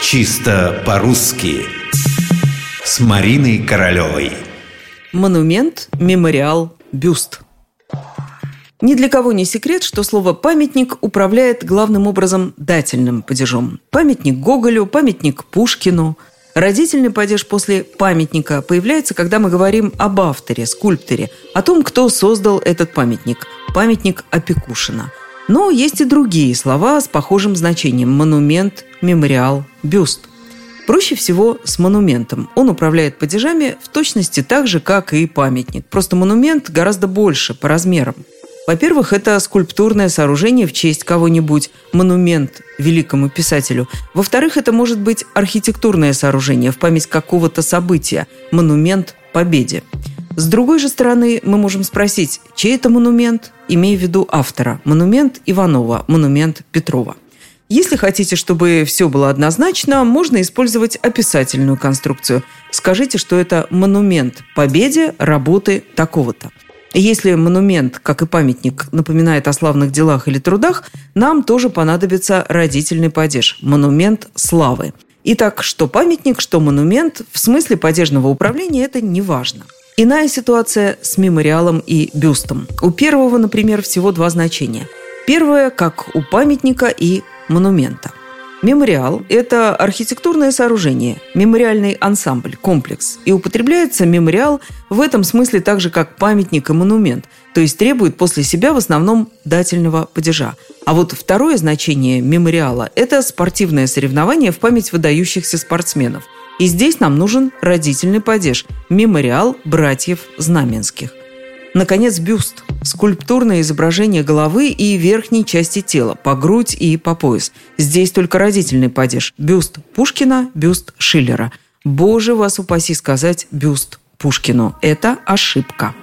Чисто по-русски С Мариной Королевой Монумент, мемориал, бюст Ни для кого не секрет, что слово «памятник» управляет главным образом дательным падежом. Памятник Гоголю, памятник Пушкину. Родительный падеж после памятника появляется, когда мы говорим об авторе, скульпторе, о том, кто создал этот памятник. Памятник Опекушина – но есть и другие слова с похожим значением – монумент, мемориал, бюст. Проще всего с монументом. Он управляет падежами в точности так же, как и памятник. Просто монумент гораздо больше по размерам. Во-первых, это скульптурное сооружение в честь кого-нибудь, монумент великому писателю. Во-вторых, это может быть архитектурное сооружение в память какого-то события, монумент победе. С другой же стороны, мы можем спросить, чей это монумент, имея в виду автора. Монумент Иванова, монумент Петрова. Если хотите, чтобы все было однозначно, можно использовать описательную конструкцию. Скажите, что это монумент победе работы такого-то. Если монумент, как и памятник, напоминает о славных делах или трудах, нам тоже понадобится родительный падеж – монумент славы. Итак, что памятник, что монумент, в смысле падежного управления это не важно – Иная ситуация с мемориалом и бюстом. У первого, например, всего два значения. Первое, как у памятника и монумента. Мемориал – это архитектурное сооружение, мемориальный ансамбль, комплекс. И употребляется мемориал в этом смысле так же, как памятник и монумент, то есть требует после себя в основном дательного падежа. А вот второе значение мемориала – это спортивное соревнование в память выдающихся спортсменов – и здесь нам нужен родительный падеж – мемориал братьев Знаменских. Наконец, бюст – скульптурное изображение головы и верхней части тела, по грудь и по пояс. Здесь только родительный падеж – бюст Пушкина, бюст Шиллера. Боже вас упаси сказать «бюст Пушкину». Это ошибка.